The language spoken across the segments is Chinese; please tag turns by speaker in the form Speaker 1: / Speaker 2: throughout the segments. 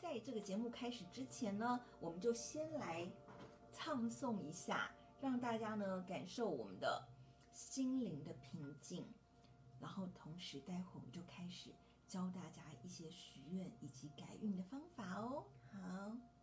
Speaker 1: 在这个节目开始之前呢，我们就先来唱诵一下，让大家呢感受我们的心灵的平静。然后同时，待会我们就开始教大家一些许愿以及改运的方法哦。好。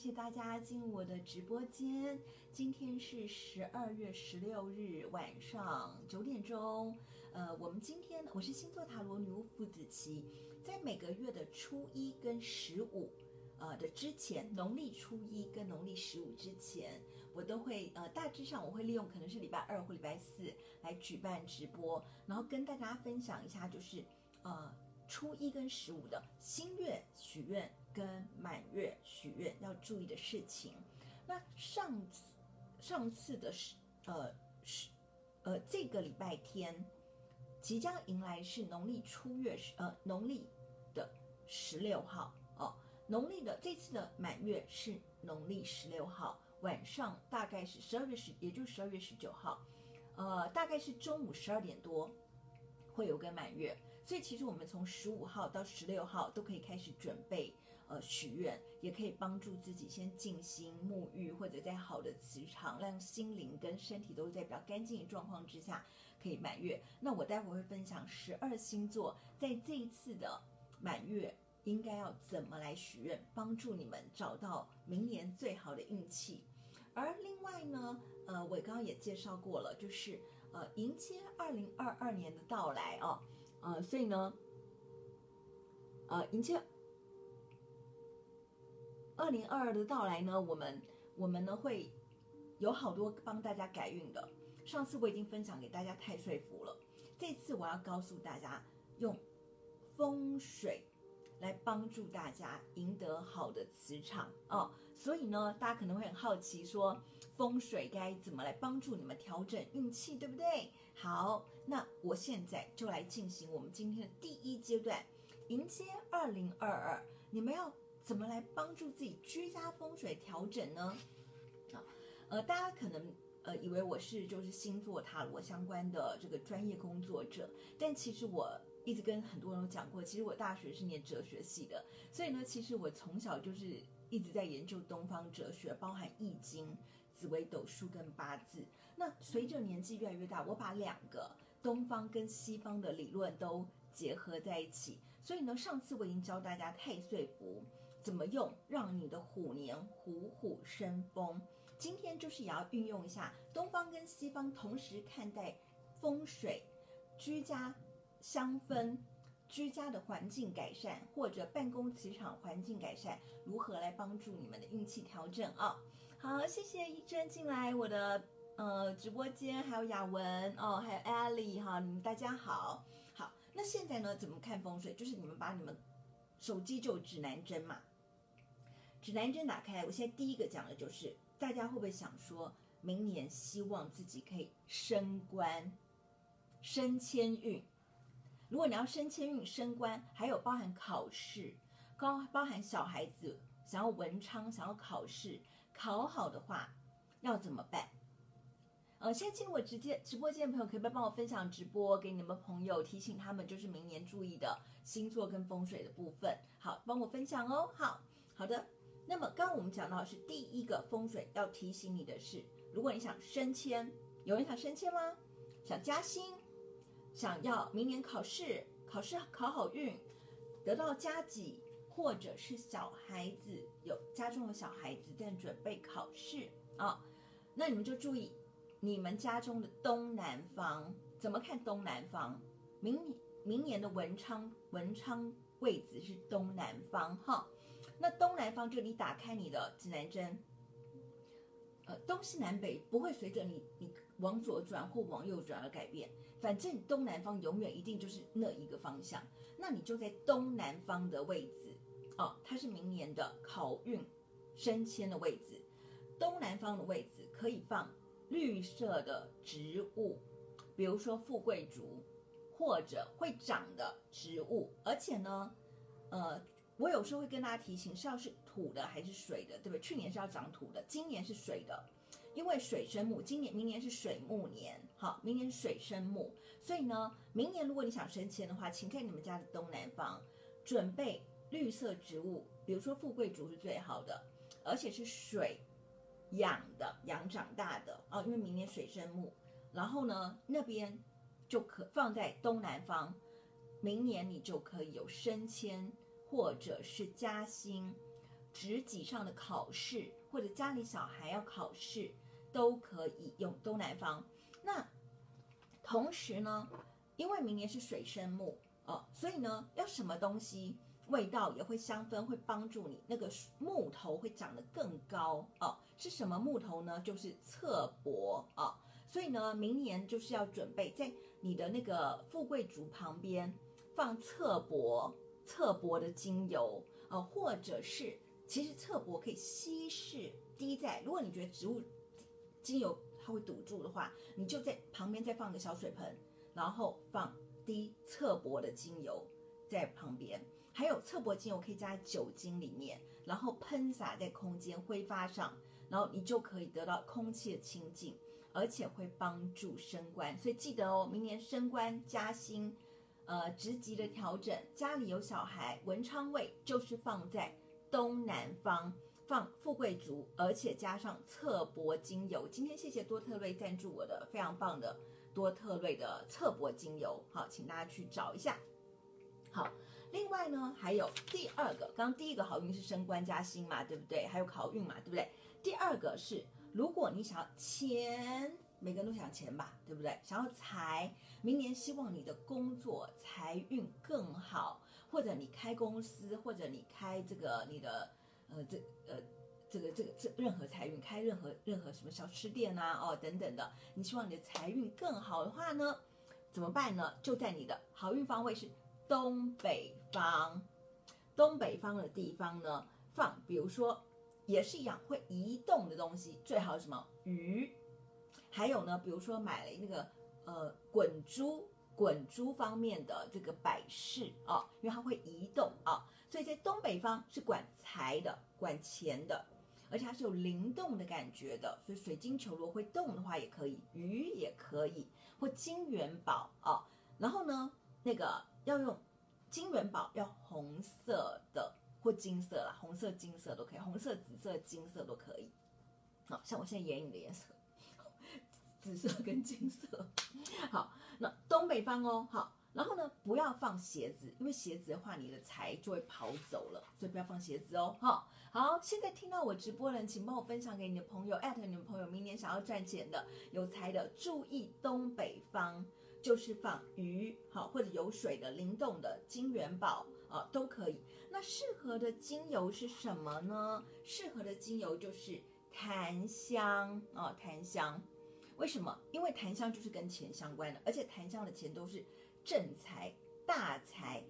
Speaker 1: 谢谢大家进入我的直播间。今天是十二月十六日晚上九点钟。呃，我们今天我是星座塔罗女巫傅子琪，在每个月的初一跟十五，呃的之前，农历初一跟农历十五之前，我都会呃大致上我会利用可能是礼拜二或礼拜四来举办直播，然后跟大家分享一下，就是呃初一跟十五的新月许愿。跟满月许愿要注意的事情。那上次上次的是呃是呃这个礼拜天即将迎来是农历初月十呃农历的十六号哦，农历的这次的满月是农历十六号晚上，大概是十二月十，也就是十二月十九号，呃大概是中午十二点多会有个满月，所以其实我们从十五号到十六号都可以开始准备。呃，许愿也可以帮助自己先静心沐浴，或者在好的磁场，让心灵跟身体都在比较干净的状况之下，可以满月。那我待会会分享十二星座在这一次的满月应该要怎么来许愿，帮助你们找到明年最好的运气。而另外呢，呃，我刚刚也介绍过了，就是呃，迎接二零二二年的到来哦，呃，所以呢，呃，迎接。二零二二的到来呢，我们我们呢会有好多帮大家改运的。上次我已经分享给大家太说服了，这次我要告诉大家用风水来帮助大家赢得好的磁场哦。所以呢，大家可能会很好奇，说风水该怎么来帮助你们调整运气，对不对？好，那我现在就来进行我们今天的第一阶段，迎接二零二二，你们要。怎么来帮助自己居家风水调整呢？啊，呃，大家可能呃以为我是就是星座塔罗相关的这个专业工作者，但其实我一直跟很多人都讲过，其实我大学是念哲学系的，所以呢，其实我从小就是一直在研究东方哲学，包含易经、紫微斗数跟八字。那随着年纪越来越大，我把两个东方跟西方的理论都结合在一起，所以呢，上次我已经教大家太岁符。怎么用让你的虎年虎虎生风？今天就是也要运用一下东方跟西方同时看待风水、居家香氛、居家的环境改善，或者办公磁场环境改善，如何来帮助你们的运气调整啊？好，谢谢一真进来我的呃直播间，还有雅文哦，还有艾丽哈，你们大家好。好，那现在呢，怎么看风水？就是你们把你们手机就指南针嘛。指南针打开，我现在第一个讲的就是，大家会不会想说，明年希望自己可以升官、升迁运？如果你要升迁运、升官，还有包含考试，包包含小孩子想要文昌、想要考试考好的话，要怎么办？呃，现在进入我直接直播间的朋友，可不可以帮我分享直播给你们朋友，提醒他们就是明年注意的星座跟风水的部分？好，帮我分享哦。好，好的。那么，刚刚我们讲到的是第一个风水要提醒你的是，如果你想升迁，有人想升迁吗？想加薪，想要明年考试考试考好运，得到加给，或者是小孩子有家中有小孩子在准备考试啊、那你们就注意你们家中的东南方怎么看东南方？明明年的文昌文昌位置是东南方哈。那东南方就你打开你的指南针，呃，东西南北不会随着你你往左转或往右转而改变，反正东南方永远一定就是那一个方向。那你就在东南方的位置哦，它是明年的考运升迁的位置。东南方的位置可以放绿色的植物，比如说富贵竹，或者会长的植物，而且呢，呃。我有时候会跟大家提醒，是要是土的还是水的，对不对？去年是要长土的，今年是水的，因为水生木，今年明年是水木年，好，明年水生木，所以呢，明年如果你想升迁的话，请在你们家的东南方准备绿色植物，比如说富贵竹是最好的，而且是水养的，养长大的哦，因为明年水生木，然后呢，那边就可放在东南方，明年你就可以有升迁。或者是加薪、职级上的考试，或者家里小孩要考试，都可以用东南方。那同时呢，因为明年是水生木哦，所以呢，要什么东西味道也会香氛，会帮助你那个木头会长得更高哦。是什么木头呢？就是侧柏哦。所以呢，明年就是要准备在你的那个富贵竹旁边放侧柏。侧柏的精油，呃，或者是其实侧柏可以稀释滴在，如果你觉得植物精油它会堵住的话，你就在旁边再放个小水盆，然后放滴侧柏的精油在旁边，还有侧柏精油可以加在酒精里面，然后喷洒在空间挥发上，然后你就可以得到空气的清净，而且会帮助升官，所以记得哦，明年升官加薪。呃，职级的调整，家里有小孩，文昌位就是放在东南方，放富贵竹，而且加上侧柏精油。今天谢谢多特瑞赞助我的非常棒的多特瑞的侧柏精油，好，请大家去找一下。好，另外呢，还有第二个，刚刚第一个好运是升官加薪嘛，对不对？还有考运嘛，对不对？第二个是，如果你想要钱。每个人都想钱吧，对不对？想要财，明年希望你的工作财运更好，或者你开公司，或者你开这个你的呃这呃这个这个这任何财运，开任何任何什么小吃店啊哦等等的，你希望你的财运更好的话呢，怎么办呢？就在你的好运方位是东北方，东北方的地方呢放，比如说也是一样会移动的东西，最好什么鱼。还有呢，比如说买了那个呃滚珠，滚珠方面的这个摆饰啊，因为它会移动啊，所以在东北方是管财的，管钱的，而且它是有灵动的感觉的，所以水晶球如果会动的话也可以，鱼也可以，或金元宝啊，然后呢，那个要用金元宝要红色的或金色啦，红色、金色都可以，红色、紫色、金色都可以，啊，像我现在眼影的颜色。紫色跟金色，好，那东北方哦，好，然后呢，不要放鞋子，因为鞋子的话，你的财就会跑走了，所以不要放鞋子哦，好，好，现在听到我直播的人，请帮我分享给你的朋友，艾特你的朋友，明年想要赚钱的、有财的，注意东北方就是放鱼，好，或者有水的、灵动的金元宝啊，都可以。那适合的精油是什么呢？适合的精油就是檀香啊，檀香。为什么？因为檀香就是跟钱相关的，而且檀香的钱都是正财、大财、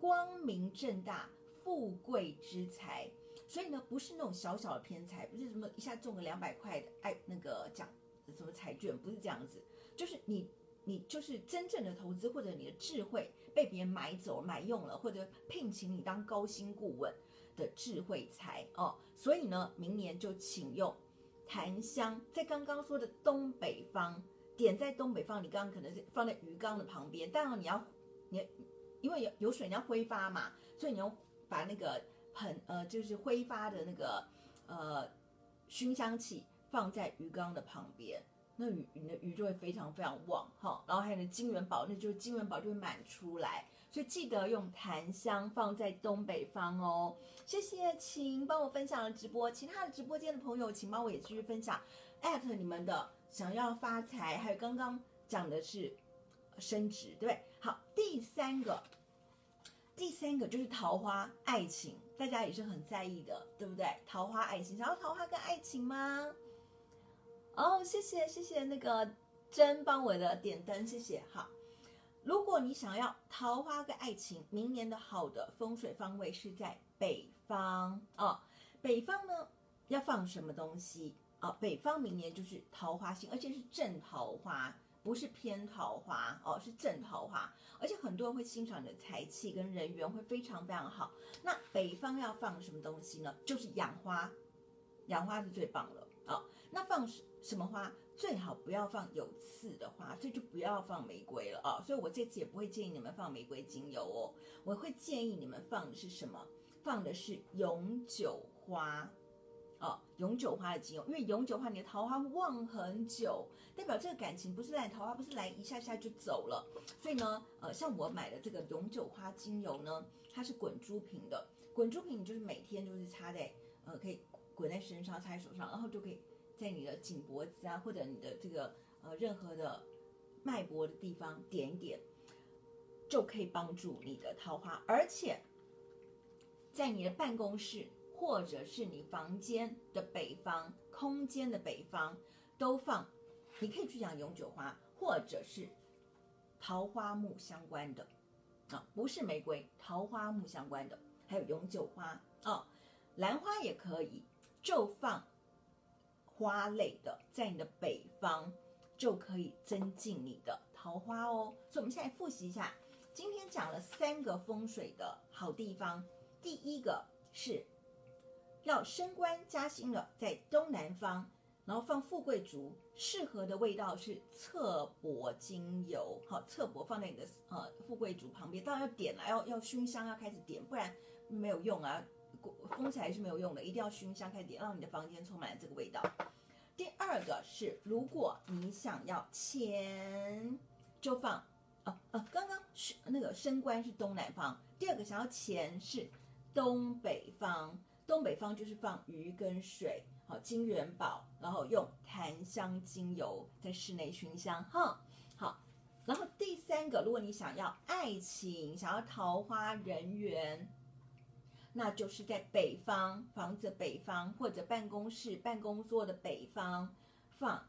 Speaker 1: 光明正大、富贵之财。所以呢，不是那种小小的偏财，不是什么一下中个两百块的哎那个奖什么彩券，不是这样子。就是你你就是真正的投资，或者你的智慧被别人买走买用了，或者聘请你当高薪顾问的智慧财哦。所以呢，明年就请用。檀香在刚刚说的东北方，点在东北方，你刚刚可能是放在鱼缸的旁边，当然你要，你因为有有水你要挥发嘛，所以你要把那个盆呃就是挥发的那个呃熏香器放在鱼缸的旁边，那鱼你的鱼就会非常非常旺哈，然后还有那金元宝，那就是金元宝就会满出来。所以记得用檀香放在东北方哦，谢谢，请帮我分享了直播，其他的直播间的朋友，请帮我也继续分享，艾特你们的想要发财，还有刚刚讲的是升职，对不对？好，第三个，第三个就是桃花爱情，大家也是很在意的，对不对？桃花爱情，想要桃花跟爱情吗？哦，谢谢谢谢那个真帮我的点灯，谢谢。好，如果你想要桃花跟爱情，明年的好的风水方位是在北方哦。北方呢要放什么东西啊？哦，北方明年就是桃花星，而且是正桃花。不是偏桃花哦，是正桃花，而且很多人会欣赏你的财气跟人缘会非常非常好。那北方要放什么东西呢？就是养花，养花是最棒的哦。那放什么花？最好不要放有刺的花，所以就不要放玫瑰了哦。所以我这次也不会建议你们放玫瑰精油哦，我会建议你们放的是什么？放的是永久花。哦，永久花的精油，因为永久花你的桃花旺很久，代表这个感情不是来桃花，不是来一下下就走了。所以呢，呃，像我买的这个永久花精油呢，它是滚珠瓶的，滚珠瓶你就是每天就是擦在，呃，可以滚在身上，擦在手上，然后就可以在你的颈脖子啊，或者你的这个呃任何的脉搏的地方点一点，就可以帮助你的桃花，而且在你的办公室。或者是你房间的北方，空间的北方都放，你可以去养永久花，或者是桃花木相关的啊，不是玫瑰，桃花木相关的，还有永久花啊，兰花也可以，就放花类的，在你的北方就可以增进你的桃花哦。所以我们现在复习一下，今天讲了三个风水的好地方，第一个是。要升官加薪了，在东南方，然后放富贵竹，适合的味道是侧柏精油。好，侧柏放在你的呃富贵竹旁边，当然要点了，要要熏香，要开始点，不然没有用啊，封起来是没有用的，一定要熏香开始点，让你的房间充满了这个味道。第二个是，如果你想要钱，就放啊啊，刚刚是那个升官是东南方，第二个想要钱是东北方。东北方就是放鱼跟水，好金元宝，然后用檀香精油在室内熏香，哈，好。然后第三个，如果你想要爱情，想要桃花人缘，那就是在北方房子北方或者办公室办公桌的北方放，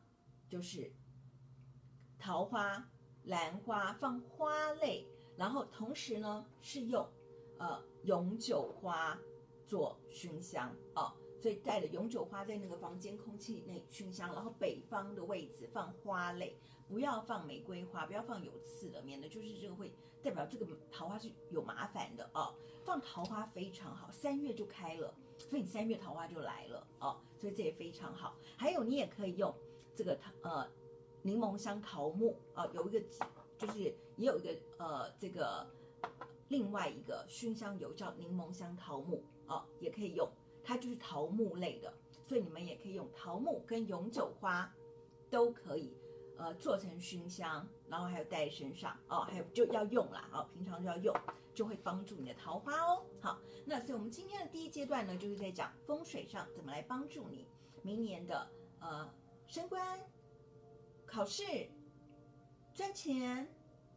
Speaker 1: 就是桃花、兰花，放花类，然后同时呢是用呃永久花。做熏香哦，所以带了永久花在那个房间空气内熏香，然后北方的位置放花类，不要放玫瑰花，不要放有刺的，免得就是这个会代表这个桃花是有麻烦的哦。放桃花非常好，三月就开了，所以你三月桃花就来了哦，所以这也非常好。还有你也可以用这个桃呃柠檬香桃木啊、有一个就是也有一个呃这个另外一个熏香油叫柠檬香桃木。哦，也可以用，它就是桃木类的，所以你们也可以用桃木跟永久花，都可以，呃，做成熏香，然后还有带在身上哦，还有就要用啦，哦，平常就要用，就会帮助你的桃花哦。好，那所以我们今天的第一阶段呢，就是在讲风水上怎么来帮助你明年的呃升官、考试、赚钱、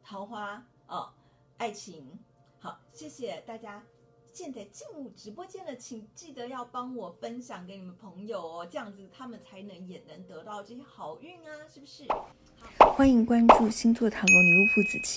Speaker 1: 桃花哦，爱情。好，谢谢大家。现在进入直播间的，请记得要帮我分享给你们朋友哦，这样子他们才能也能得到这些好运啊，是不是？欢迎关注星座塔罗女巫傅子琪。